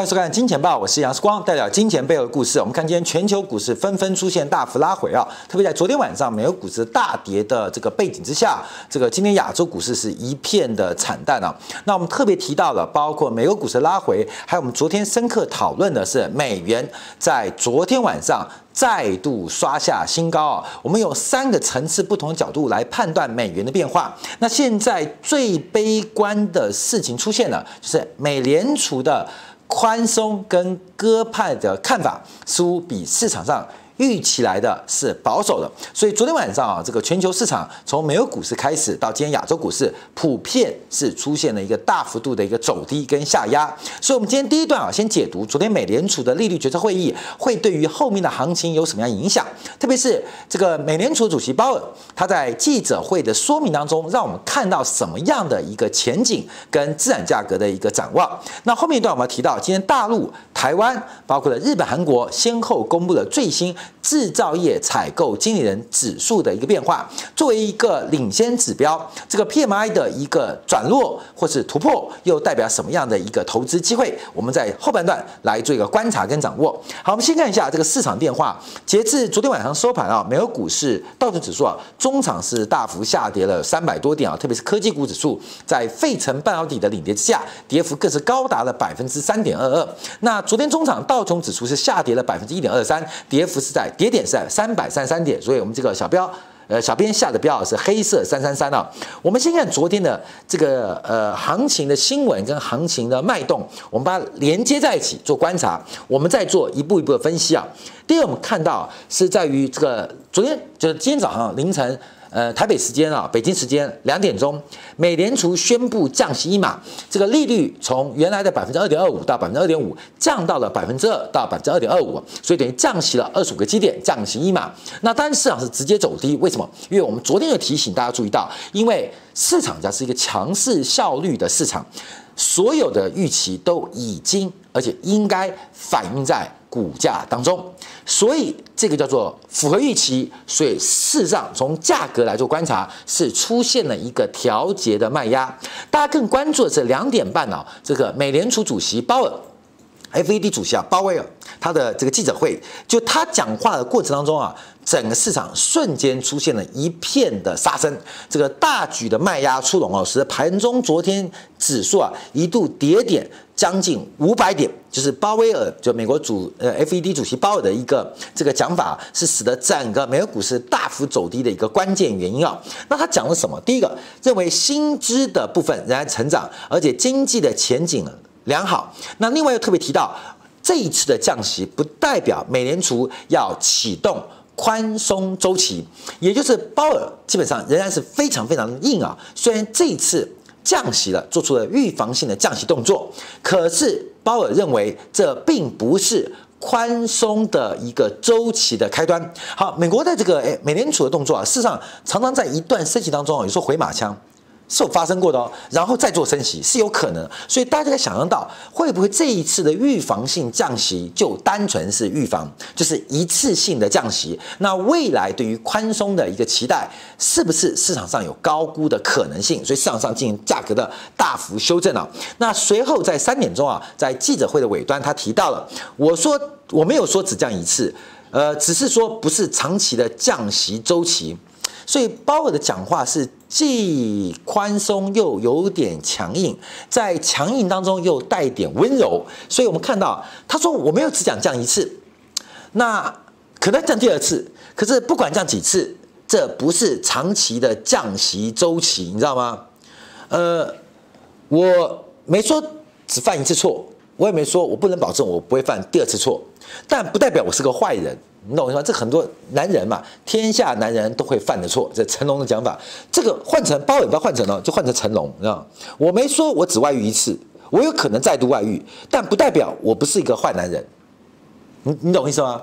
欢迎收看《金钱报》，我是杨世光，代表金钱背后的故事。我们看今天全球股市纷纷出现大幅拉回啊，特别在昨天晚上美国股市大跌的这个背景之下，这个今天亚洲股市是一片的惨淡啊。那我们特别提到了，包括美国股市拉回，还有我们昨天深刻讨论的是美元在昨天晚上再度刷下新高啊。我们有三个层次不同的角度来判断美元的变化。那现在最悲观的事情出现了，就是美联储的。宽松跟鸽派的看法似乎比市场上预期来的是保守的，所以昨天晚上啊，这个全球市场从美国股市开始到今天亚洲股市，普遍是出现了一个大幅度的一个走低跟下压。所以，我们今天第一段啊，先解读昨天美联储的利率决策会议会对于后面的行情有什么样影响，特别是这个美联储主席鲍尔他在记者会的说明当中，让我们看到什么样的一个前景跟资产价格的一个展望。那后面一段我们要提到，今天大陆、台湾，包括了日本、韩国，先后公布了最新。制造业采购经理人指数的一个变化，作为一个领先指标，这个 PMI 的一个转弱或是突破，又代表什么样的一个投资机会？我们在后半段来做一个观察跟掌握。好，我们先看一下这个市场变化。截至昨天晚上收盘啊，美国股市道琼指数啊，中场是大幅下跌了三百多点啊，特别是科技股指数在费城半导体的领跌之下，跌幅更是高达了百分之三点二二。那昨天中场道琼指数是下跌了百分之一点二三，跌幅是在。跌点是在三百三十三点，所以我们这个小标，呃，小编下的标是黑色三三三啊。我们先看昨天的这个呃行情的新闻跟行情的脉动，我们把它连接在一起做观察，我们再做一步一步的分析啊。第二，我们看到是在于这个昨天就是今天早上凌晨。呃，台北时间啊，北京时间两点钟，美联储宣布降息一码，这个利率从原来的百分之二点二五到百分之二点五，降到了百分之二到百分之二点二五，所以等于降息了二十五个基点，降息一码。那当然市场是直接走低，为什么？因为我们昨天有提醒大家注意到，因为市场家是一个强势效率的市场，所有的预期都已经而且应该反映在。股价当中，所以这个叫做符合预期，所以事实上从价格来做观察，是出现了一个调节的卖压。大家更关注的是两点半啊，这个美联储主席鲍尔，FED 主席啊鲍威尔，他的这个记者会，就他讲话的过程当中啊。整个市场瞬间出现了一片的杀声，这个大举的卖压出笼哦，使得盘中昨天指数啊一度跌点将近五百点，就是鲍威尔就美国主呃 FED 主席鲍尔的一个这个讲法，是使得整个美国股市大幅走低的一个关键原因啊。那他讲了什么？第一个，认为薪资的部分仍然成长，而且经济的前景良好。那另外又特别提到，这一次的降息不代表美联储要启动。宽松周期，也就是鲍尔基本上仍然是非常非常硬啊。虽然这一次降息了，做出了预防性的降息动作，可是鲍尔认为这并不是宽松的一个周期的开端。好，美国的这个诶美联储的动作啊，事实上常常在一段升息当中啊，有时候回马枪。是有发生过的哦，然后再做升息是有可能，所以大家可想象到，会不会这一次的预防性降息就单纯是预防，就是一次性的降息？那未来对于宽松的一个期待，是不是市场上有高估的可能性？所以市场上进行价格的大幅修正啊。那随后在三点钟啊，在记者会的尾端，他提到了，我说我没有说只降一次，呃，只是说不是长期的降息周期。所以鲍尔的讲话是既宽松又有点强硬，在强硬当中又带点温柔。所以我们看到他说我没有只讲降一次，那可能降第二次，可是不管降几次，这不是长期的降息周期，你知道吗？呃，我没说只犯一次错，我也没说我不能保证我不会犯第二次错，但不代表我是个坏人。你懂我意思吗？这很多男人嘛，天下男人都会犯的错。这成龙的讲法，这个换成包尾巴换成了，就换成成龙，你知道吗？我没说我只外遇一次，我有可能再度外遇，但不代表我不是一个坏男人。你你懂我意思吗？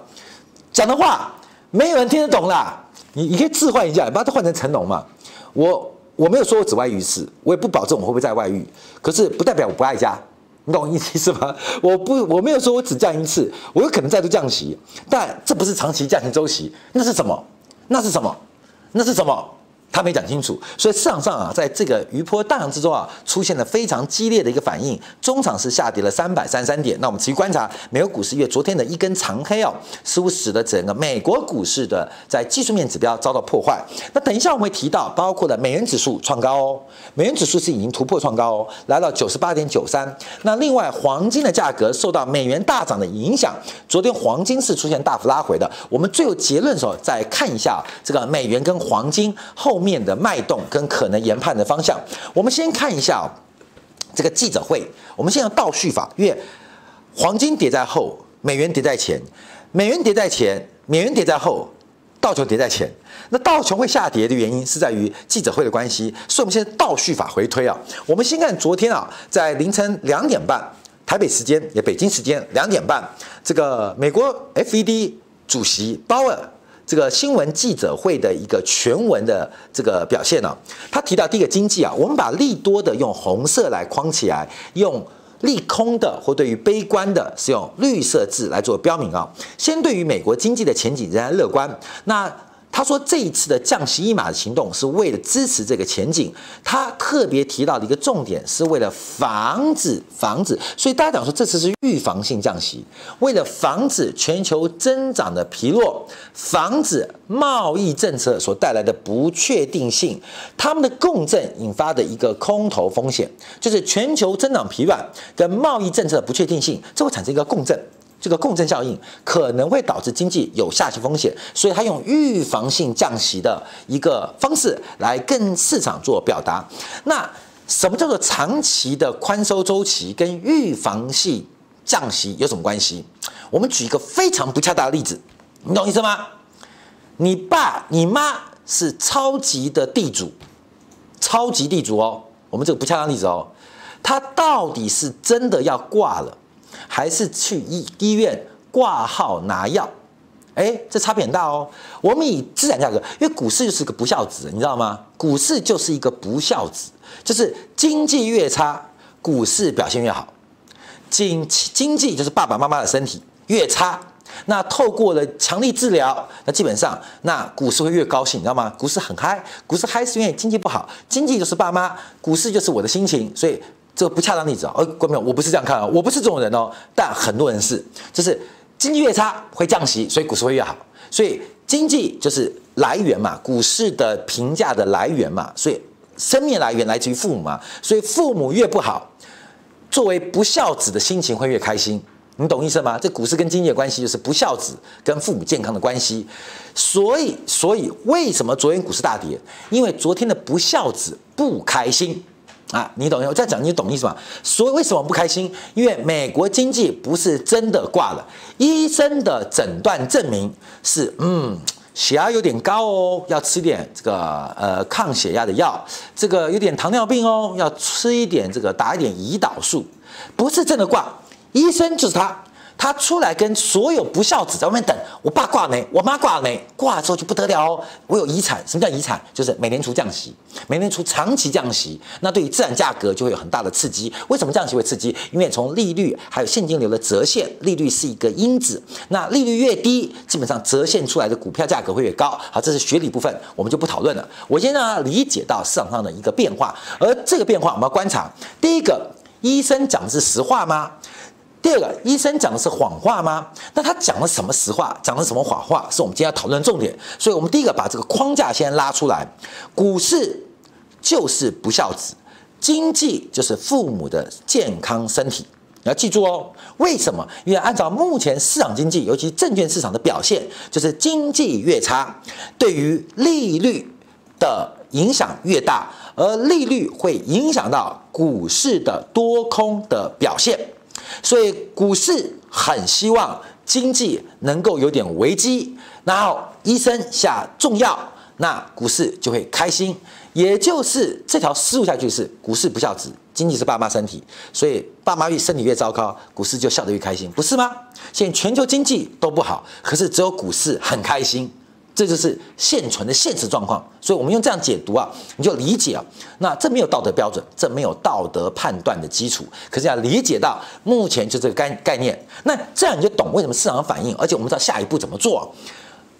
讲的话没有人听得懂啦。你你可以置换一下，把它换成成龙嘛。我我没有说我只外遇一次，我也不保证我会不会再外遇，可是不代表我不爱家。你懂我意思吗？我不，我没有说我只降一次，我有可能再度降息，但这不是长期降息周期，那是什么？那是什么？那是什么？他没讲清楚，所以市场上啊，在这个余波荡漾之中啊，出现了非常激烈的一个反应。中场是下跌了三百三十三点。那我们持续观察美国股市，因为昨天的一根长黑哦，似乎使得整个美国股市的在技术面指标遭到破坏。那等一下我们会提到，包括了美元指数创高哦，美元指数是已经突破创高哦，来到九十八点九三。那另外黄金的价格受到美元大涨的影响，昨天黄金是出现大幅拉回的。我们最后结论的时候再看一下这个美元跟黄金后后面的脉动跟可能研判的方向。我们先看一下这个记者会，我们先用倒叙法，因为黄金跌在后，美元跌在前，美元跌在前，美元跌在后，道琼跌在前。那道琼会下跌的原因是在于记者会的关系，所以我们现在倒叙法回推啊。我们先看昨天啊，在凌晨两点半，台北时间也北京时间两点半，这个美国 FED 主席鲍尔这个新闻记者会的一个全文的这个表现呢、他提到第一个经济啊，我们把利多的用红色来框起来，用利空的或对于悲观的是用绿色字来做标明啊。先对于美国经济的前景仍然乐观，那。他说，这一次的降息一码的行动是为了支持这个前景。他特别提到的一个重点是为了防止防止，所以大家讲说这次是预防性降息，为了防止全球增长的疲弱，防止贸易政策所带来的不确定性，他们的共振引发的一个空头风险，就是全球增长疲软跟贸易政策的不确定性，这会产生一个共振。这个共振效应可能会导致经济有下行风险，所以他用预防性降息的一个方式来跟市场做表达。那什么叫做长期的宽松周期跟预防性降息有什么关系？我们举一个非常不恰当的例子，你懂意思吗？你爸你妈是超级的地主，超级地主哦，我们这个不恰当例子哦，他到底是真的要挂了？还是去医医院挂号拿药，哎，这差别很大哦。我们以资产价格，因为股市就是个不孝子，你知道吗？股市就是一个不孝子，就是经济越差，股市表现越好。经经济就是爸爸妈妈的身体越差，那透过了强力治疗，那基本上那股市会越高兴，你知道吗？股市很嗨，股市嗨是因为经济不好，经济就是爸妈，股市就是我的心情，所以。这个不恰当例子啊！哦，观众朋友，我不是这样看啊，我不是这种人哦。但很多人是，就是经济越差会降息，所以股市会越好。所以经济就是来源嘛，股市的评价的来源嘛，所以生命来源来自于父母嘛。所以父母越不好，作为不孝子的心情会越开心。你懂意思吗？这股市跟经济的关系就是不孝子跟父母健康的关系。所以，所以为什么昨天股市大跌？因为昨天的不孝子不开心。啊，你懂？我再讲，你懂意思吗？所以为什么不开心？因为美国经济不是真的挂了，医生的诊断证明是，嗯，血压有点高哦，要吃点这个呃抗血压的药，这个有点糖尿病哦，要吃一点这个打一点胰岛素，不是真的挂，医生就是他。他出来跟所有不孝子在外面等，我爸挂没？我妈挂没？挂了之后就不得了哦，我有遗产。什么叫遗产？就是美联储降息，美联储长期降息，那对于资产价格就会有很大的刺激。为什么降息会刺激？因为从利率还有现金流的折现，利率是一个因子。那利率越低，基本上折现出来的股票价格会越高。好，这是学理部分，我们就不讨论了。我先让他理解到市场上的一个变化，而这个变化我们要观察。第一个，医生讲的是实话吗？第二个，医生讲的是谎话吗？那他讲了什么实话，讲了什么谎话，是我们今天要讨论的重点。所以，我们第一个把这个框架先拉出来。股市就是不孝子，经济就是父母的健康身体。你要记住哦，为什么？因为按照目前市场经济，尤其证券市场的表现，就是经济越差，对于利率的影响越大，而利率会影响到股市的多空的表现。所以股市很希望经济能够有点危机，然后医生下重药，那股市就会开心。也就是这条思路下去是股市不孝子，经济是爸妈身体，所以爸妈越身体越糟糕，股市就笑得越开心，不是吗？现在全球经济都不好，可是只有股市很开心。这就是现存的现实状况，所以我们用这样解读啊，你就理解啊。那这没有道德标准，这没有道德判断的基础，可是要理解到目前就这个概概念，那这样你就懂为什么市场的反应，而且我们知道下一步怎么做。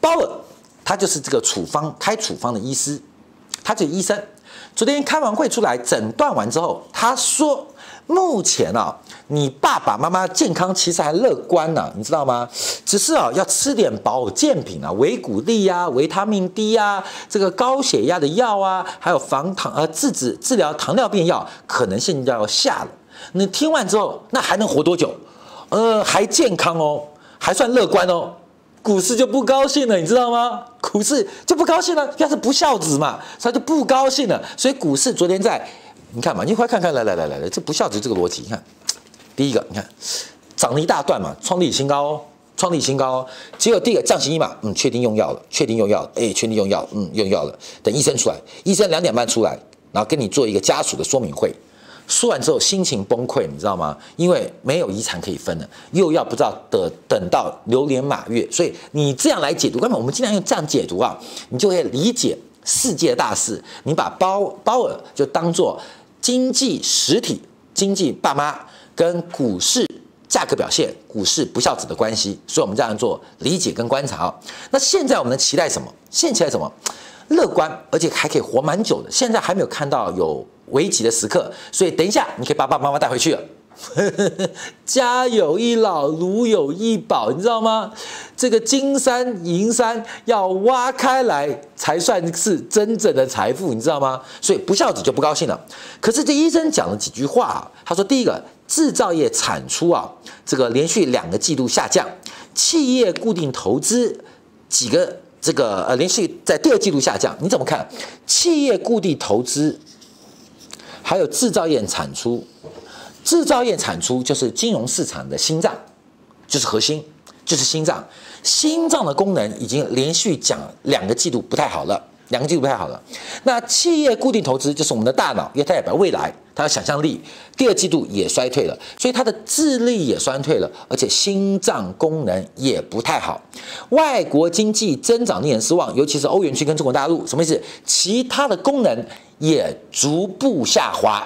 鲍尔他就是这个处方开处方的医师，他是医生，昨天开完会出来诊断完之后，他说目前啊，你爸爸妈妈健康其实还乐观呢，你知道吗？只是啊，要吃点保健品啊，维骨力呀、维他命 D 呀，这个高血压的药啊，还有防糖呃制止治疗糖尿病药，可能性要下了。你听完之后，那还能活多久？呃，还健康哦，还算乐观哦。股市就不高兴了，你知道吗？股市就不高兴了，要是不孝子嘛，他就不高兴了。所以股市昨天在，你看嘛，你快看看，来来来来来，这不孝子这个逻辑，你看，第一个，你看涨了一大段嘛，创历史新高哦，创历史新高哦。结果第一个降息一码，嗯，确定用药了，确定用药了，哎，确定用药，嗯，用药了。等医生出来，医生两点半出来，然后跟你做一个家属的说明会。说完之后心情崩溃，你知道吗？因为没有遗产可以分了，又要不知道的等到流年马月，所以你这样来解读，根本我们尽量用这样解读啊，你就会理解世界大事。你把包包尔就当做经济实体、经济爸妈跟股市价格表现、股市不孝子的关系，所以我们这样做理解跟观察。那现在我们能期待什么？现在期待什么？乐观，而且还可以活蛮久的。现在还没有看到有危急的时刻，所以等一下你可以把爸爸妈妈带回去了。家有一老，如有一宝，你知道吗？这个金山银山要挖开来才算是真正的财富，你知道吗？所以不孝子就不高兴了。可是这医生讲了几句话啊，他说：第一个，制造业产出啊，这个连续两个季度下降，企业固定投资几个。这个呃，连续在第二季度下降，你怎么看？企业固定投资，还有制造业产出，制造业产出就是金融市场的心脏，就是核心，就是心脏。心脏的功能已经连续讲两个季度不太好了。两个季度不太好了，那企业固定投资就是我们的大脑，因为它代表未来，它的想象力。第二季度也衰退了，所以它的智力也衰退了，而且心脏功能也不太好。外国经济增长令人失望，尤其是欧元区跟中国大陆，什么意思？其他的功能也逐步下滑。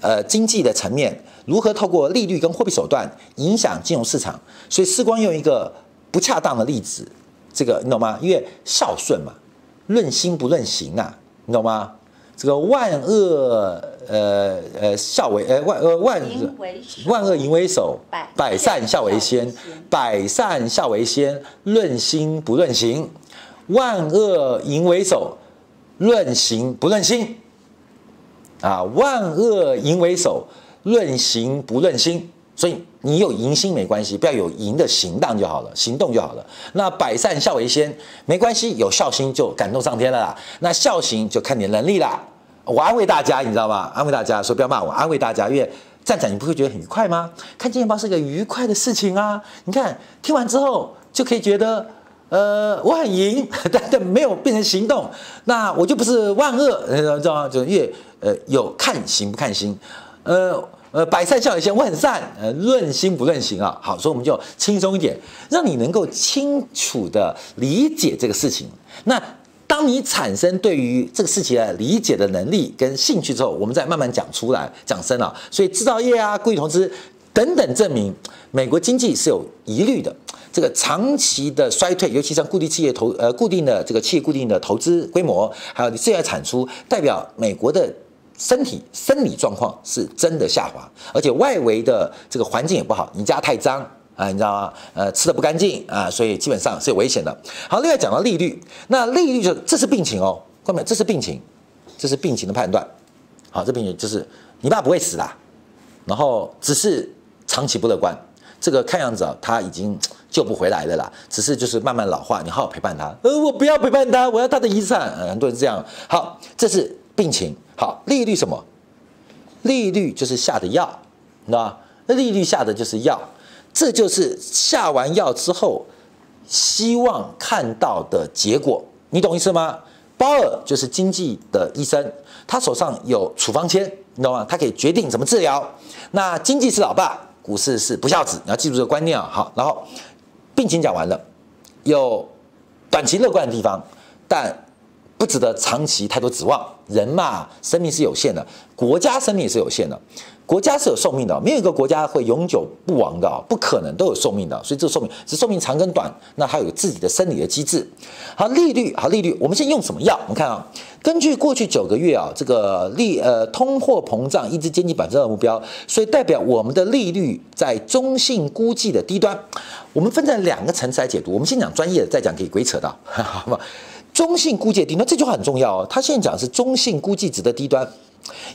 呃经济的层面，如何透过利率跟货币手段影响金融市场，所以世光用一个不恰当的例子。这个你懂吗？因为孝顺嘛，论心不论行啊，你懂吗？这个万恶呃呃孝为呃万呃万万恶淫为首，百善孝为先，百善孝为先，论心不论行，万恶淫为首，论行不论心，啊，万恶淫为首，论行不论心。所以你有淫心没关系，不要有淫的行当就好了，行动就好了。那百善孝为先没关系，有孝心就感动上天了啦。那孝行就看你能力啦。我安慰大家，你知道吗？安慰大家说不要骂我，安慰大家，因为站长你不会觉得很愉快吗？看金钱豹是个愉快的事情啊。你看听完之后就可以觉得，呃，我很淫，但 但没有变成行动，那我就不是万恶，知道吗？就越呃有看行不看心，呃。呃，百善孝为先，我很善。呃，论心不论行啊，好，所以我们就轻松一点，让你能够清楚的理解这个事情。那当你产生对于这个事情的理解的能力跟兴趣之后，我们再慢慢讲出来，讲深了。所以制造业啊，固定投资等等，证明美国经济是有疑虑的。这个长期的衰退，尤其像固定企业投呃固定的这个企业固定的投资规模，还有你制造业产出，代表美国的。身体生理状况是真的下滑，而且外围的这个环境也不好，你家太脏啊，你知道吗？呃，吃的不干净啊，所以基本上是有危险的。好，另外讲到利率，那利率就这是病情哦，各位，这是病情，这是病情的判断。好，这病情就是你爸不会死啦，然后只是长期不乐观，这个看样子啊，他已经 救不回来了啦，只是就是慢慢老化，你好好陪伴他。呃，我不要陪伴他，我要他的遗产。很多人这样。好，这是病情。好，利率什么？利率就是下的药，你知道吗？那利率下的就是药，这就是下完药之后希望看到的结果，你懂意思吗？鲍尔就是经济的医生，他手上有处方签，你知道吗？他可以决定怎么治疗。那经济是老爸，股市是不孝子，你要记住这个观念啊。好，然后病情讲完了，有短期乐观的地方，但不值得长期太多指望。人嘛，生命是有限的，国家生命也是有限的。国家是有寿命的，没有一个国家会永久不亡的，不可能都有寿命的。所以这个寿命是寿命长跟短，那它有自己的生理的机制。好，利率好，利率，我们先用什么药？我们看啊，根据过去九个月啊，这个利呃通货膨胀一直接近百分之二目标，所以代表我们的利率在中性估计的低端。我们分成两个层次来解读，我们先讲专业的，再讲可以鬼扯的，好吗？中性估计的低端这句话很重要哦，他现在讲的是中性估计值的低端。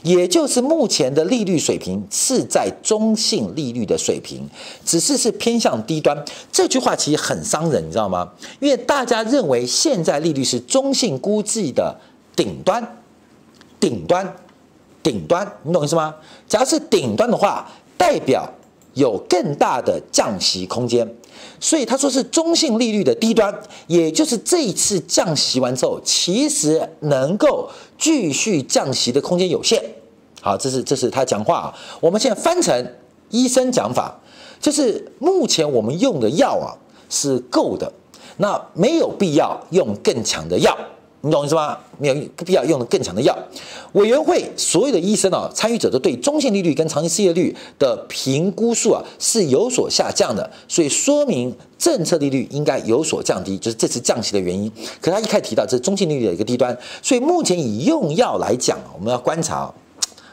也就是目前的利率水平是在中性利率的水平，只是是偏向低端。这句话其实很伤人，你知道吗？因为大家认为现在利率是中性估计的顶端，顶端，顶端，你懂意思吗？假如是顶端的话，代表有更大的降息空间。所以他说是中性利率的低端，也就是这一次降息完之后，其实能够继续降息的空间有限。好，这是这是他讲话啊。我们现在翻成医生讲法，就是目前我们用的药啊是够的，那没有必要用更强的药。你懂意思吗？没有必要用更强的药。委员会所有的医生啊，参与者都对中性利率跟长期失业率的评估数啊是有所下降的，所以说明政策利率应该有所降低，就是这次降息的原因。可他一开始提到这是中性利率的一个低端，所以目前以用药来讲，我们要观察，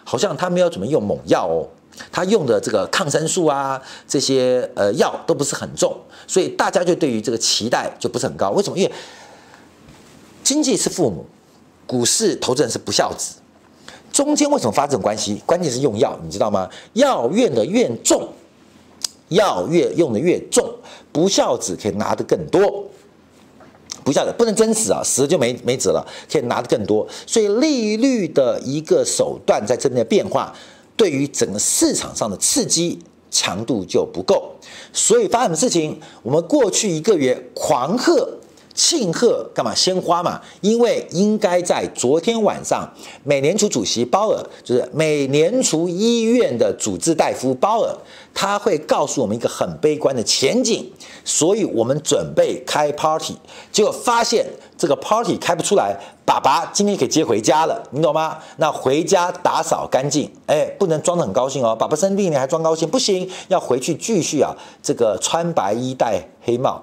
好像他没有怎么用猛药哦，他用的这个抗生素啊这些呃药都不是很重，所以大家就对于这个期待就不是很高。为什么？因为经济是父母，股市投资人是不孝子，中间为什么发这种关系？关键是用药，你知道吗？药用的越重，药越用的越重，不孝子可以拿得更多。不孝子不能真死啊，死了就没没子了，可以拿得更多。所以利率的一个手段在这边的变化，对于整个市场上的刺激强度就不够。所以发生什么事情？我们过去一个月狂喝。庆贺干嘛？鲜花嘛，因为应该在昨天晚上，美联储主席鲍尔，就是美联储医院的主治大夫鲍尔，他会告诉我们一个很悲观的前景，所以我们准备开 party，结果发现这个 party 开不出来。爸爸今天可以接回家了，你懂吗？那回家打扫干净，哎，不能装得很高兴哦。爸爸生病你还装高兴不行，要回去继续啊，这个穿白衣戴黑帽，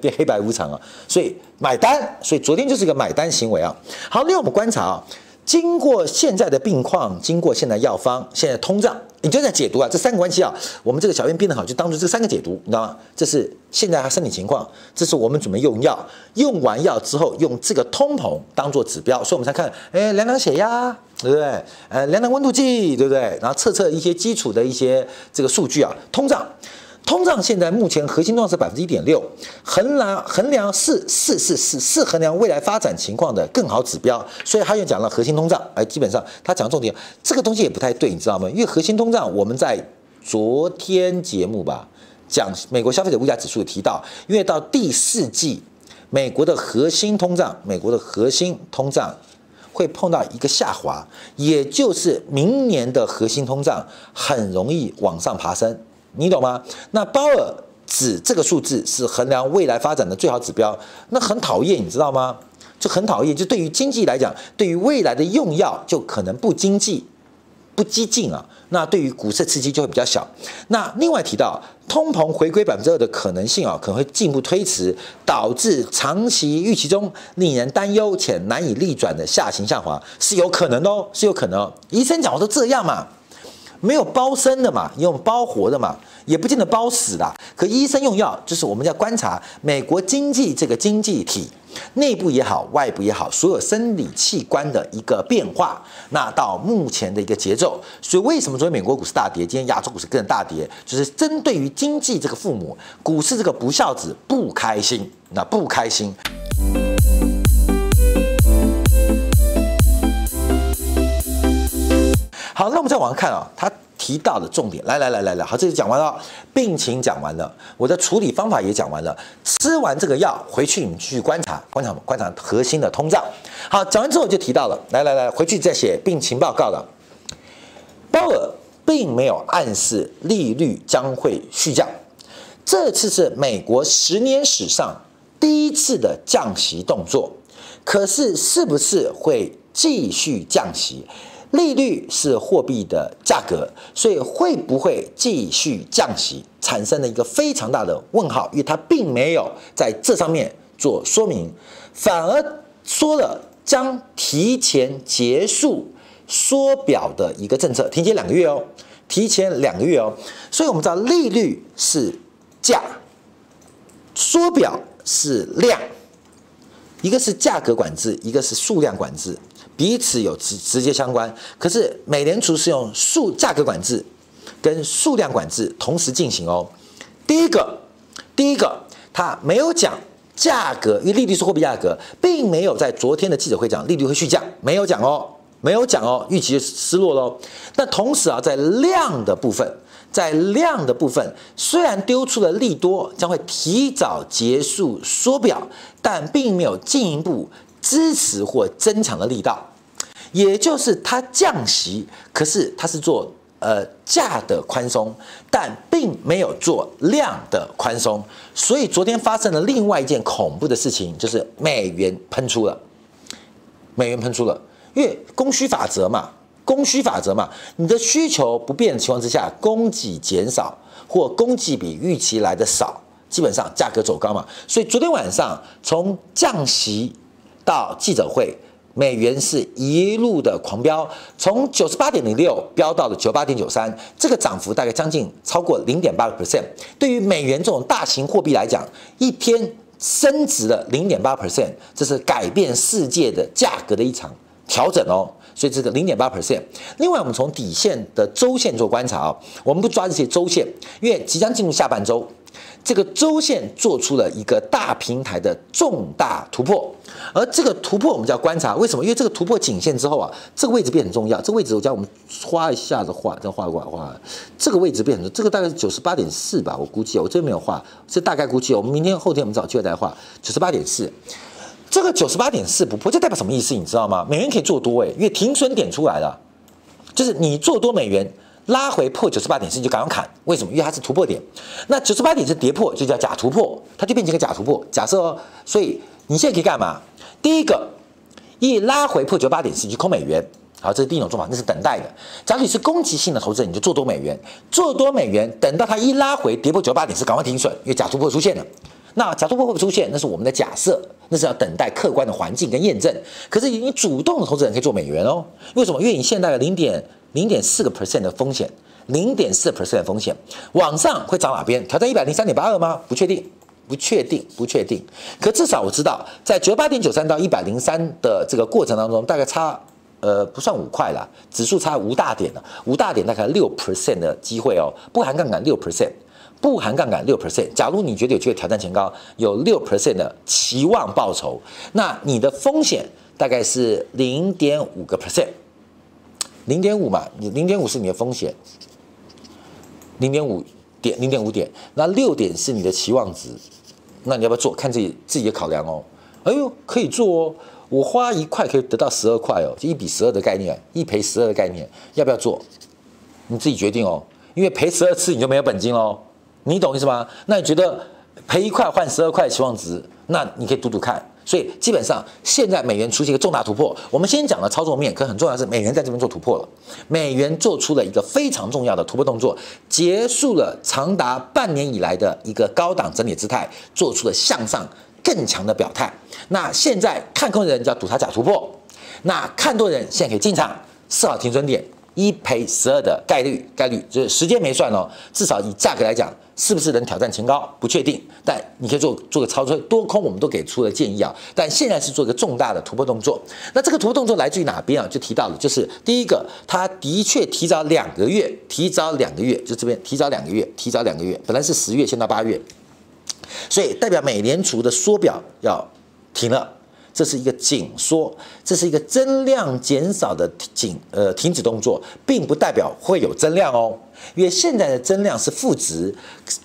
变 黑白无常啊。所以买单，所以昨天就是一个买单行为啊。好，另外我们观察啊。经过现在的病况，经过现在药方，现在通胀，你就在解读啊，这三个关系啊，我们这个小编编得好，就当做这三个解读，你知道吗？这是现在他身体情况，这是我们准备用药，用完药之后用这个通膨当做指标，所以我们才看，哎，量量血压，对不对？呃，量量温度计，对不对？然后测测一些基础的一些这个数据啊，通胀。通胀现在目前核心通胀是百分之一点六，衡量衡量是是是是是衡量未来发展情况的更好指标，所以他又讲了核心通胀，哎，基本上他讲重点，这个东西也不太对，你知道吗？因为核心通胀我们在昨天节目吧讲美国消费者物价指数提到，因为到第四季美国的核心通胀，美国的核心通胀会碰到一个下滑，也就是明年的核心通胀很容易往上爬升。你懂吗？那鲍尔指这个数字是衡量未来发展的最好指标，那很讨厌，你知道吗？就很讨厌。就对于经济来讲，对于未来的用药就可能不经济、不激进啊。那对于股市刺激就会比较小。那另外提到通膨回归百分之二的可能性啊，可能会进一步推迟，导致长期预期中令人担忧且难以逆转的下行下滑是有可能哦，是有可能哦。医生讲话都这样嘛。没有包生的嘛，用包活的嘛，也不见得包死的。可医生用药，就是我们要观察美国经济这个经济体内部也好，外部也好，所有生理器官的一个变化。那到目前的一个节奏，所以为什么昨天美国股市大跌，今天亚洲股市跟着大跌，就是针对于经济这个父母，股市这个不孝子不开心，那不开心。好，那我们再往上看啊，他提到的重点。来来来来来，好，这就讲完了，病情讲完了，我的处理方法也讲完了。吃完这个药回去，你们继续观察，观察观察核心的通胀。好，讲完之后就提到了，来来来，回去再写病情报告了。鲍尔并没有暗示利率将会续降，这次是美国十年史上第一次的降息动作。可是，是不是会继续降息？利率是货币的价格，所以会不会继续降息，产生了一个非常大的问号，因为它并没有在这上面做说明，反而说了将提前结束缩表的一个政策，提前两个月哦，提前两个月哦。所以我们知道，利率是价，缩表是量。一个是价格管制，一个是数量管制，彼此有直直接相关。可是美联储是用数价格管制跟数量管制同时进行哦。第一个，第一个，它没有讲价格，因为利率是货币价格，并没有在昨天的记者会讲利率会续降，没有讲哦，没有讲哦，预期失落喽。那同时啊，在量的部分。在量的部分，虽然丢出了利多，将会提早结束缩表，但并没有进一步支持或增强的力道。也就是它降息，可是它是做呃价的宽松，但并没有做量的宽松。所以昨天发生了另外一件恐怖的事情，就是美元喷出了，美元喷出了，因为供需法则嘛。供需法则嘛，你的需求不变的情况之下，供给减少或供给比预期来的少，基本上价格走高嘛。所以昨天晚上从降息到记者会，美元是一路的狂飙，从九十八点零六飙到了九八点九三，这个涨幅大概将近超过零点八个 percent。对于美元这种大型货币来讲，一天升值了零点八 percent，这是改变世界的价格的一场调整哦。所以这个零点八 percent。另外，我们从底线的周线做观察啊，我们不抓这些周线，因为即将进入下半周，这个周线做出了一个大平台的重大突破，而这个突破我们就要观察，为什么？因为这个突破颈线之后啊，这个位置变很重要。这个位置我叫我们画一下子画，再画一画画，这个位置变很重，这个大概是九十八点四吧，我估计我这边没有画，是大概估计。我们明天后天我们找机会再画九十八点四。这个九十八点四不破，这代表什么意思？你知道吗？美元可以做多诶，因为停损点出来了，就是你做多美元拉回破九十八点四，你就赶快砍。为什么？因为它是突破点。那九十八点是跌破，就叫假突破，它就变成一个假突破。假设哦，所以你现在可以干嘛？第一个，一拉回破九十八点四，你就空美元。好，这是第一种做法，那是等待的。假如你是攻击性的投资者，你就做多美元，做多美元，等到它一拉回跌破九十八点四，赶快停损，因为假突破出现了。那假突破会不会出现？那是我们的假设，那是要等待客观的环境跟验证。可是你主动的投资人可以做美元哦。为什么？因为你现在的零点零点四个 percent 的风险，零点四 percent 的风险，往上会涨哪边？挑战一百零三点八二吗？不确定，不确定，不确定。可至少我知道，在九八点九三到一百零三的这个过程当中，大概差呃不算五块了，指数差五大点了，五大点大概六 percent 的机会哦，不含杠杆六 percent。不含杠杆六 percent，假如你觉得有机会挑战前高，有六 percent 的期望报酬，那你的风险大概是零点五个 percent，零点五嘛，你零点五是你的风险，零点五点零点五点，那六点是你的期望值，那你要不要做？看自己自己的考量哦。哎呦，可以做哦，我花一块可以得到十二块哦，就一比十二的概念，一赔十二的概念，要不要做？你自己决定哦，因为赔十二次你就没有本金喽。你懂意思吗？那你觉得赔一块换十二块期望值，那你可以赌赌看。所以基本上现在美元出现一个重大突破。我们先讲了操作面，可很重要的是美元在这边做突破了。美元做出了一个非常重要的突破动作，结束了长达半年以来的一个高档整理姿态，做出了向上更强的表态。那现在看空的人就要赌它假突破，那看多的人现在可以进场设好停损点。一赔十二的概率，概率就是时间没算哦，至少以价格来讲，是不是能挑战前高不确定，但你可以做做个操作，多空我们都给出了建议啊。但现在是做一个重大的突破动作，那这个突破动作来自于哪边啊？就提到了，就是第一个，它的确提早两个月，提早两个月，就这边提早两个月，提早两个月，本来是十月，先到八月，所以代表美联储的缩表要停了。这是一个紧缩，这是一个增量减少的紧呃停止动作，并不代表会有增量哦。因为现在的增量是负值，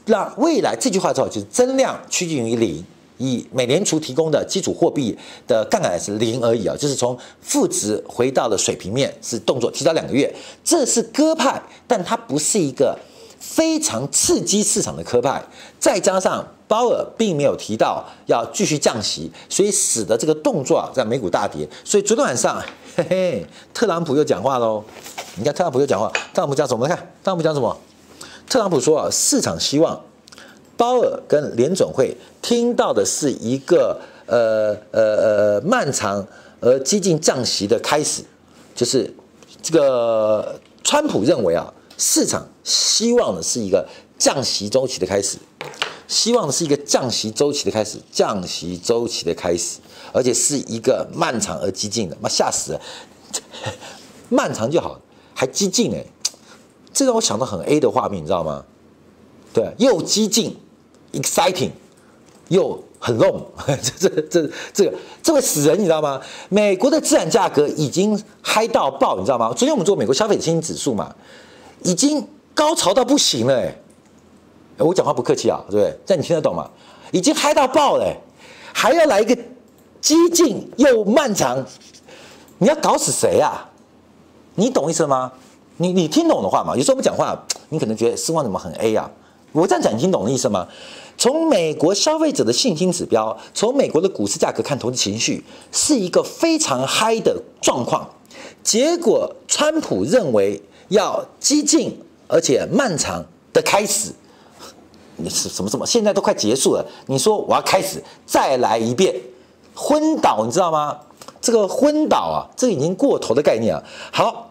那未来这句话之后就是增量趋近于零。以美联储提供的基础货币的杠杆是零而已啊，就是从负值回到了水平面，是动作提早两个月，这是鸽派，但它不是一个非常刺激市场的鸽派。再加上鲍尔并没有提到要继续降息，所以使得这个动作啊在美股大跌。所以昨天晚上，嘿嘿，特朗普又讲话喽。你看特朗普又讲话，特朗普讲什么？看特朗普讲什么？特朗普说啊，市场希望。鲍尔跟联准会听到的是一个呃呃呃漫长而激进降息的开始，就是这个川普认为啊，市场希望的是一个降息周期的开始，希望的是一个降息周期的开始，降息周期的开始，而且是一个漫长而激进的，妈吓死了，漫长就好，还激进哎，这让我想到很 A 的画面，你知道吗？对，又激进。exciting，又很 long，这这这这个这会死人，你知道吗？美国的资产价格已经嗨到爆，你知道吗？昨天我们做美国消费者信心指数嘛，已经高潮到不行了，哎，我讲话不客气啊，对不对？这你听得懂吗？已经嗨到爆了，还要来一个激进又漫长，你要搞死谁啊？你懂意思吗？你你听懂的话嘛？有时候我们讲话，你可能觉得失望怎么很 A 啊？我这样讲，你听懂的意思吗？从美国消费者的信心指标，从美国的股市价格看投资情绪，是一个非常嗨的状况。结果，川普认为要激进而且漫长的开始，你是什么什么？现在都快结束了，你说我要开始再来一遍，昏倒，你知道吗？这个昏倒啊，这个已经过头的概念啊。好。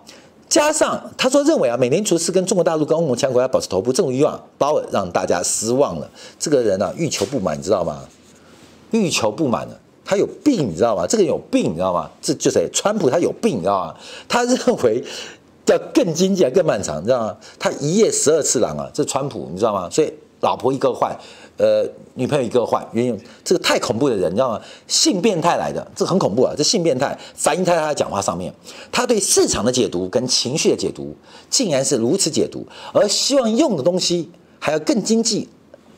加上他说认为啊，美联储是跟中国大陆跟欧盟强国要保持头部，正如以往，鲍尔让大家失望了。这个人啊，欲求不满，你知道吗？欲求不满了，他有病，你知道吗？这个人有病，你知道吗？这就是川普，他有病，你知道吗？他认为要更经济、更漫长，你知道吗？他一夜十二次郎啊，这川普，你知道吗？所以老婆一个换。呃，女朋友一个换，原因这个太恐怖的人，你知道吗？性变态来的，这很恐怖啊！这性变态反映在他的讲话上面，他对市场的解读跟情绪的解读，竟然是如此解读，而希望用的东西还要更经济，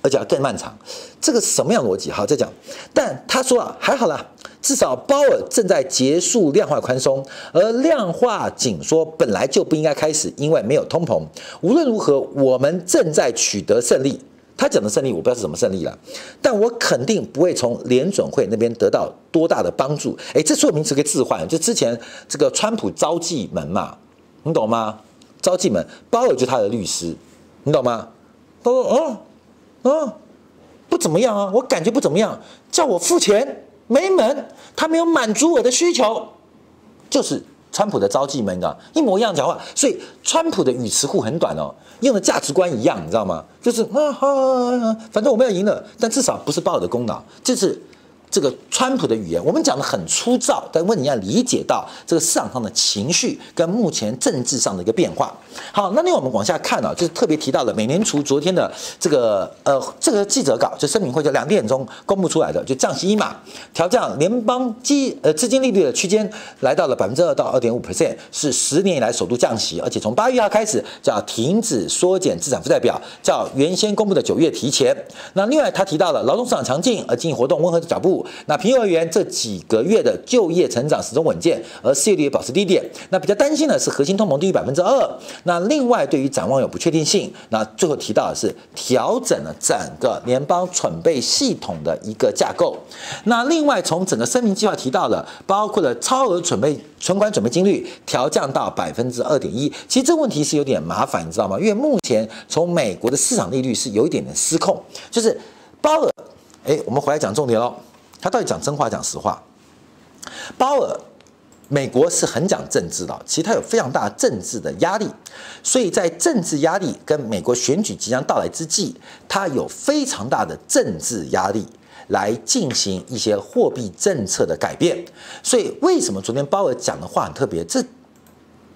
而且要更漫长，这个是什么样逻辑？好，再讲。但他说啊，还好啦，至少鲍尔正在结束量化宽松，而量化紧缩本来就不应该开始，因为没有通膨。无论如何，我们正在取得胜利。他讲的胜利，我不知道是什么胜利了，但我肯定不会从联准会那边得到多大的帮助。诶，这所有名词可以置换，就之前这个川普召妓门嘛，你懂吗？召妓门，鲍尔就他的律师，你懂吗？他说，哦，哦，不怎么样啊，我感觉不怎么样，叫我付钱没门，他没有满足我的需求，就是。川普的招妓们的一模一样讲话，所以川普的语词库很短哦，用的价值观一样，你知道吗？就是啊哈，反正我们要赢了，但至少不是鲍尔的功劳，这是。这个川普的语言，我们讲的很粗糙，但问你要理解到这个市场上的情绪跟目前政治上的一个变化。好，那另外我们往下看啊，就是特别提到了美联储昨天的这个呃这个记者稿，就声明会，就两点钟公布出来的，就降息一码，调降联邦基呃资金利率的区间来到了百分之二到二点五 percent，是十年以来首度降息，而且从八月一号开始叫停止缩减资产负债表，叫原先公布的九月提前。那另外他提到了劳动市场强劲，而经济活动温和的脚步。那平而言，这几个月的就业成长始终稳健，而失业率也保持低点。那比较担心的是核心通膨低于百分之二。那另外，对于展望有不确定性。那最后提到的是调整了整个联邦准备系统的一个架构。那另外，从整个声明计划提到了，包括了超额准备存款准备金率调降到百分之二点一。其实这个问题是有点麻烦，你知道吗？因为目前从美国的市场利率是有一点点失控，就是鲍尔。哎，我们回来讲重点喽。他到底讲真话讲实话？鲍尔，美国是很讲政治的，其实他有非常大政治的压力，所以在政治压力跟美国选举即将到来之际，他有非常大的政治压力来进行一些货币政策的改变。所以为什么昨天鲍尔讲的话很特别？这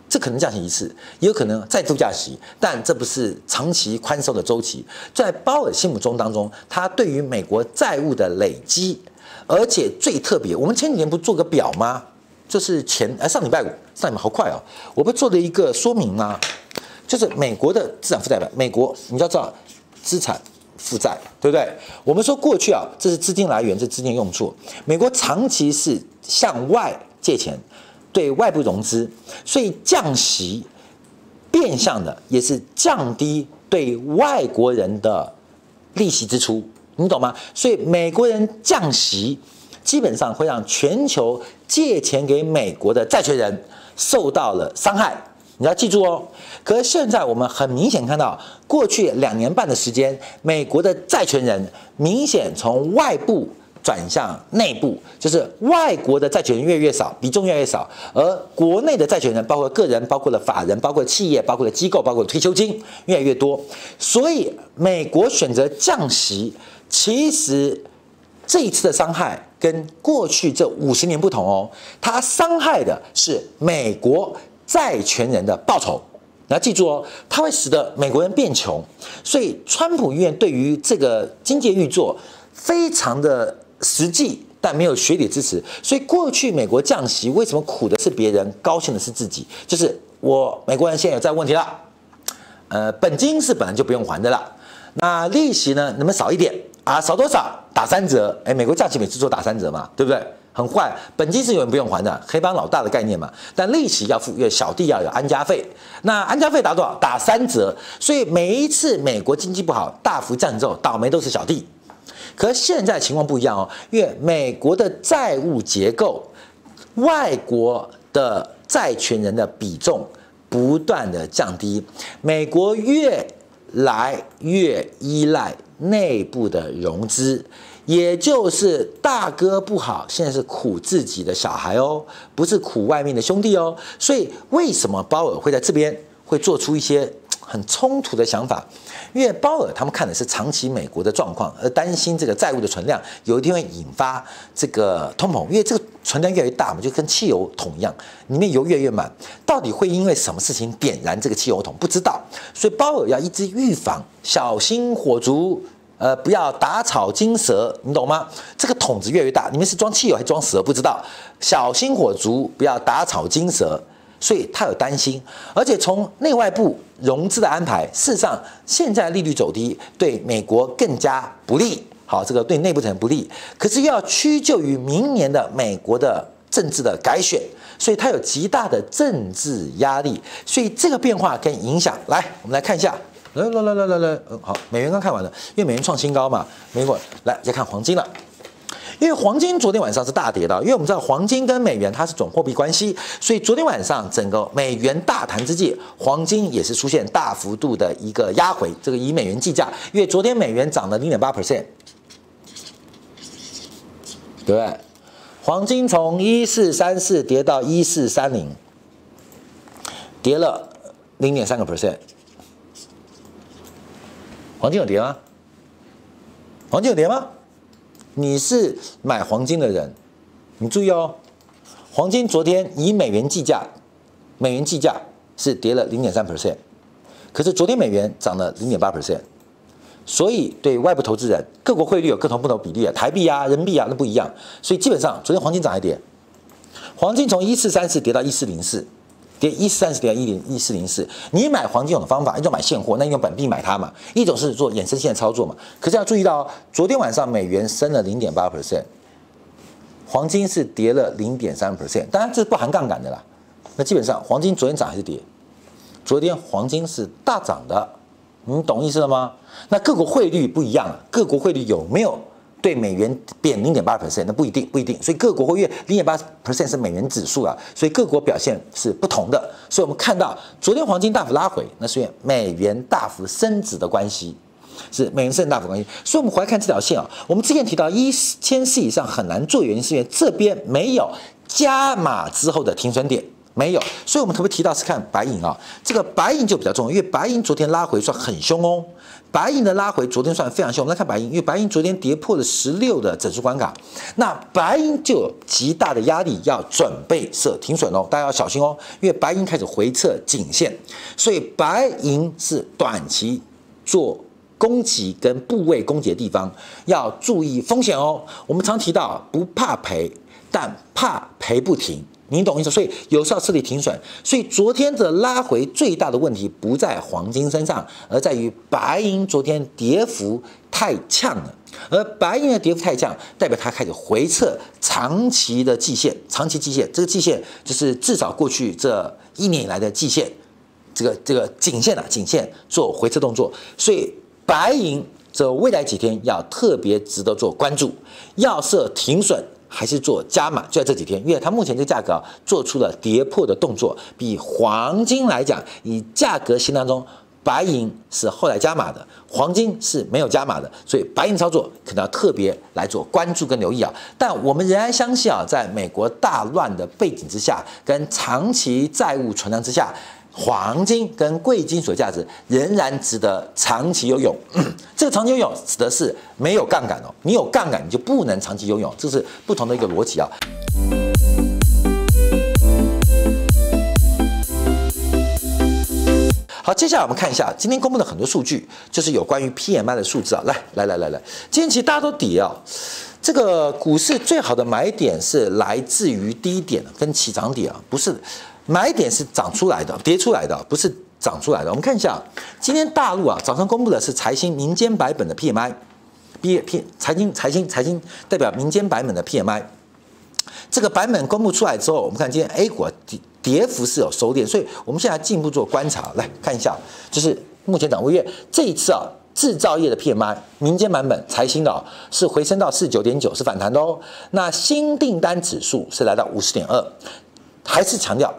这可能降息一次，也有可能再度降息，但这不是长期宽松的周期。在鲍尔心目中当中，他对于美国债务的累积。而且最特别，我们前几年不做个表吗？就是前哎上礼拜五上礼拜好快哦，我不做了一个说明吗？就是美国的资产负债表，美国你要知道资产负债对不对？我们说过去啊，这是资金来源，这资金用处。美国长期是向外借钱，对外部融资，所以降息变相的也是降低对外国人的利息支出，你懂吗？所以美国人降息，基本上会让全球借钱给美国的债权人受到了伤害。你要记住哦。可是现在我们很明显看到，过去两年半的时间，美国的债权人明显从外部转向内部，就是外国的债权人越来越少，比重越来越少，而国内的债权人，包括个人、包括了法人、包括企业、包括了机构、包括了退休金，越来越多。所以美国选择降息，其实这一次的伤害跟过去这五十年不同哦，它伤害的是美国。债权人的报酬，你要记住哦，它会使得美国人变穷，所以川普医院对于这个经济预作非常的实际，但没有学理支持。所以过去美国降息，为什么苦的是别人，高兴的是自己？就是我美国人现在有这个问题了，呃，本金是本来就不用还的了，那利息呢，能不能少一点啊？少多少？打三折？诶，美国假期每次做打三折嘛，对不对？很坏，本金是永远不用还的，黑帮老大的概念嘛。但利息要付，因为小弟要有安家费。那安家费打多少？打三折。所以每一次美国经济不好，大幅降之后，倒霉都是小弟。可现在情况不一样哦，因为美国的债务结构，外国的债权人的比重不断的降低，美国越来越依赖内部的融资。也就是大哥不好，现在是苦自己的小孩哦，不是苦外面的兄弟哦。所以为什么鲍尔会在这边会做出一些很冲突的想法？因为鲍尔他们看的是长期美国的状况，而担心这个债务的存量有一天会引发这个通膨，因为这个存量越来越大嘛，就跟汽油桶一样，里面油越来越满，到底会因为什么事情点燃这个汽油桶？不知道。所以鲍尔要一直预防，小心火烛。呃，不要打草惊蛇，你懂吗？这个桶子越来越大，里面是装汽油还是装蛇？不知道。小心火烛，不要打草惊蛇，所以他有担心。而且从内外部融资的安排，事实上现在利率走低，对美国更加不利。好，这个对内部层不利。可是又要屈就于明年的美国的政治的改选，所以它有极大的政治压力。所以这个变化跟影响，来，我们来看一下。来来来来来来，嗯，好，美元刚看完了，因为美元创新高嘛，美国来再看黄金了，因为黄金昨天晚上是大跌的，因为我们知道黄金跟美元它是总货币关系，所以昨天晚上整个美元大弹之际，黄金也是出现大幅度的一个压回，这个以美元计价，因为昨天美元涨了零点八 percent，对不对？黄金从一四三四跌到一四三零，跌了零点三个 percent。黄金有跌吗？黄金有跌吗？你是买黄金的人，你注意哦，黄金昨天以美元计价，美元计价是跌了零点三 percent，可是昨天美元涨了零点八 percent，所以对外部投资人，各国汇率有各种不同比例啊，台币啊、人民币啊那不一样，所以基本上昨天黄金涨还跌，黄金从一四三四跌到一四零四。跌一三四点一零一四零四，你买黄金有的方法，一种买现货，那你用本币买它嘛；一种是做衍生性的操作嘛。可是要注意到，昨天晚上美元升了零点八 percent，黄金是跌了零点三 percent，当然这是不含杠杆的啦。那基本上黄金昨天涨还是跌？昨天黄金是大涨的，你懂意思了吗？那各国汇率不一样，各国汇率有没有？对美元贬零点八 percent，那不一定，不一定。所以各国会越零点八 percent 是美元指数啊，所以各国表现是不同的。所以我们看到昨天黄金大幅拉回，那是因为美元大幅升值的关系，是美元升值大幅关系。所以我们回来看这条线啊，我们之前提到一千四以上很难做，原因是因为这边没有加码之后的停损点，没有。所以我们特别提到是看白银啊，这个白银就比较重要，因为白银昨天拉回算很凶哦。白银的拉回，昨天算非常凶。我们来看白银，因为白银昨天跌破了十六的整数关卡，那白银就有极大的压力，要准备设停损哦，大家要小心哦。因为白银开始回撤颈线，所以白银是短期做攻击跟部位攻击的地方，要注意风险哦。我们常提到不怕赔，但怕赔不停。你懂意思？所以有时候设立停损。所以昨天的拉回最大的问题不在黄金身上，而在于白银昨天跌幅太呛了。而白银的跌幅太呛，代表它开始回撤长期的季线。长期季线，这个季线就是至少过去这一年以来的季线，这个这个颈线啊，颈线做回撤动作。所以白银这未来几天要特别值得做关注，要设停损。还是做加码，就在这几天，因为它目前这个价格啊，做出了跌破的动作，比黄金来讲，以价格型当中，白银是后来加码的，黄金是没有加码的，所以白银操作可能要特别来做关注跟留意啊。但我们仍然相信啊，在美国大乱的背景之下，跟长期债务存量之下。黄金跟贵金属价值仍然值得长期拥有。这个长期拥有指的是没有杠杆哦，你有杠杆你就不能长期拥有，这是不同的一个逻辑啊。好，接下来我们看一下今天公布的很多数据，就是有关于 PMI 的数字啊。来来来来来，今天其实大家都底啊。这个股市最好的买点是来自于低点跟起涨点啊，不是。买点是涨出来的，跌出来的，不是涨出来的。我们看一下，今天大陆啊早上公布的是财新民间版本的 PMI，B P 财新财新财新代表民间版本的 PMI。这个版本公布出来之后，我们看今天 A 股啊跌跌幅是有收敛，所以我们现在进一步做观察，来看一下，就是目前掌握月这一次啊制造业的 PMI 民间版本财新的啊是回升到四九点九，是反弹的哦。那新订单指数是来到五十点二，还是强调。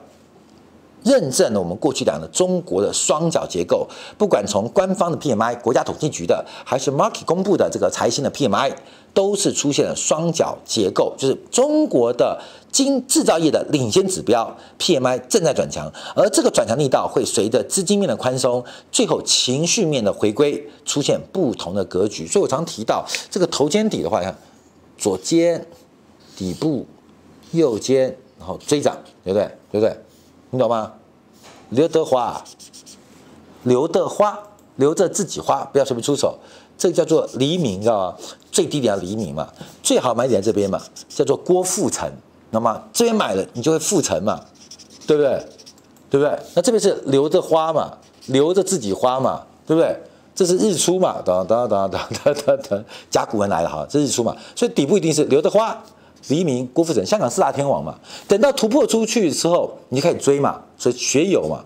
认证了我们过去讲的中国的双脚结构，不管从官方的 PMI、国家统计局的，还是 market 公布的这个财新的 PMI，都是出现了双脚结构，就是中国的经制造业的领先指标 PMI 正在转强，而这个转强力道会随着资金面的宽松，最后情绪面的回归，出现不同的格局。所以我常提到这个头肩底的话，你看左肩底部，右肩，然后追涨，对不对？对不对？你懂吗？刘德华，刘德花，留着自己花，不要随便出手。这个叫做黎明，知道吗？最低点要黎明嘛，最好买点这边嘛，叫做郭富城，那么？这边买了你就会富城嘛，对不对？对不对？那这边是留着花嘛，留着自己花嘛，对不对？这是日出嘛，等等等等等等等，甲骨文来了哈，这是日出嘛，所以底部一定是留着花。黎明、郭富城，香港四大天王嘛，等到突破出去之后，你就开始追嘛，所以学友嘛，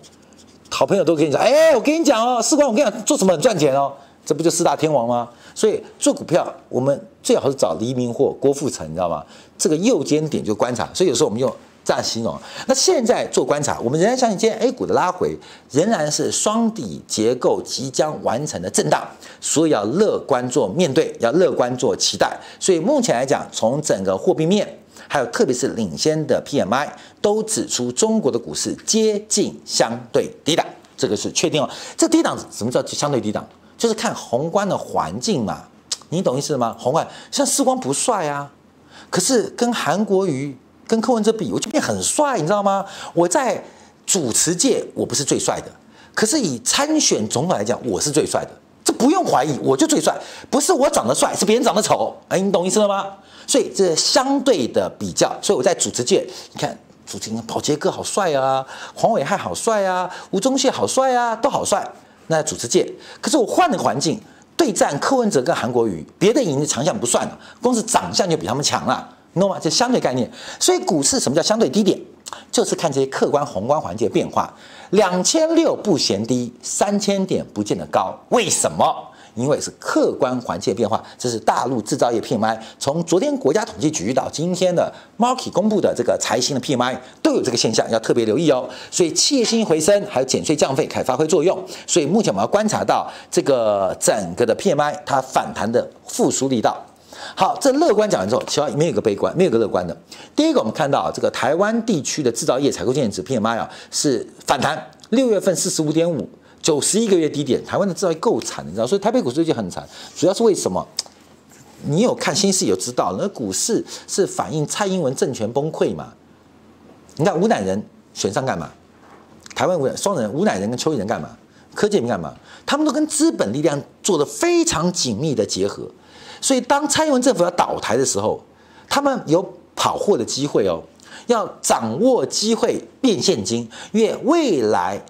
好朋友都跟你讲，哎，我跟你讲哦，士官，我跟你讲，做什么很赚钱哦，这不就四大天王吗？所以做股票，我们最好是找黎明或郭富城，你知道吗？这个右肩点就观察，所以有时候我们用。这样形容。那现在做观察，我们仍然相信今天 A 股的拉回仍然是双底结构即将完成的震荡，所以要乐观做面对，要乐观做期待。所以目前来讲，从整个货币面，还有特别是领先的 PMI，都指出中国的股市接近相对低档，这个是确定哦。这低档什么叫相对低档？就是看宏观的环境嘛，你懂意思吗？宏观像世光不帅啊，可是跟韩国瑜。跟柯文哲比，我就变很帅，你知道吗？我在主持界我不是最帅的，可是以参选总统来讲，我是最帅的，这不用怀疑，我就最帅，不是我长得帅，是别人长得丑，哎，你懂意思了吗？所以这相对的比较，所以我在主持界，你看主持人宝杰哥好帅啊，黄伟汉好帅啊，吴宗宪好帅啊，都好帅。那主持界，可是我换了个环境，对战柯文哲跟韩国瑜，别的赢的强项不算了，光是长相就比他们强了。懂吗？这相对概念，所以股市什么叫相对低点？就是看这些客观宏观环境的变化。两千六不嫌低，三千点不见得高。为什么？因为是客观环境的变化。这是大陆制造业 PMI，从昨天国家统计局到今天的 market 公布的这个财新的 PMI 都有这个现象，要特别留意哦。所以企业心回升，还有减税降费开始发挥作用。所以目前我们要观察到这个整个的 PMI 它反弹的复苏力道。好，这乐观讲完之后，其实没有一个悲观，没有一个乐观的。第一个，我们看到这个台湾地区的制造业采购经理指 PMI 啊是反弹，六月份四十五点五，九十一个月低点。台湾的制造业够惨，你知道，所以台北股市最近很惨，主要是为什么？你有看新视野就知道，那股市是反映蔡英文政权崩溃嘛？你看吴乃仁选上干嘛？台湾吴双人吴乃仁跟邱义仁干嘛？柯建铭干嘛？他们都跟资本力量做了非常紧密的结合。所以当蔡英文政府要倒台的时候，他们有跑货的机会哦，要掌握机会变现金，因为未来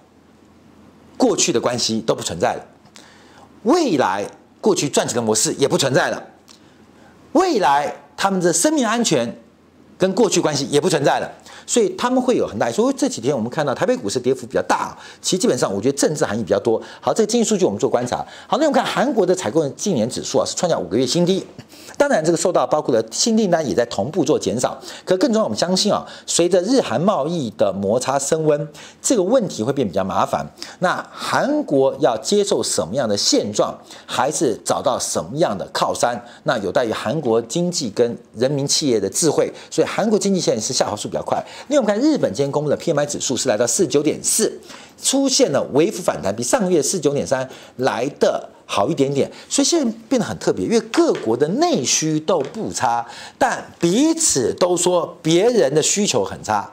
过去的关系都不存在了，未来过去赚钱的模式也不存在了，未来他们的生命安全跟过去关系也不存在了。所以他们会有很大，所以这几天我们看到台北股市跌幅比较大，其实基本上我觉得政治含义比较多。好，这个经济数据我们做观察。好，那我们看韩国的采购经理指数啊是创下五个月新低，当然这个受到包括了新订单也在同步做减少。可更重要，我们相信啊，随着日韩贸易的摩擦升温，这个问题会变比较麻烦。那韩国要接受什么样的现状，还是找到什么样的靠山？那有待于韩国经济跟人民企业的智慧。所以韩国经济现在是下滑速比较快。另外，我们看日本今天公布的 PMI 指数是来到四十九点四，出现了微幅反弹，比上个月四十九点三来的好一点点。所以现在变得很特别，因为各国的内需都不差，但彼此都说别人的需求很差。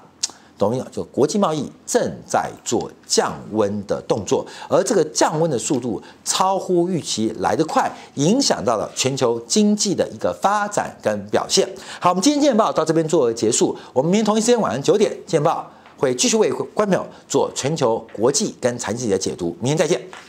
懂没有？就国际贸易正在做降温的动作，而这个降温的速度超乎预期来得快，影响到了全球经济的一个发展跟表现。好，我们今天《见报》到这边做结束，我们明天同一时间晚上九点，《见报》会继续为观众朋友做全球国际跟财经的解读。明天再见。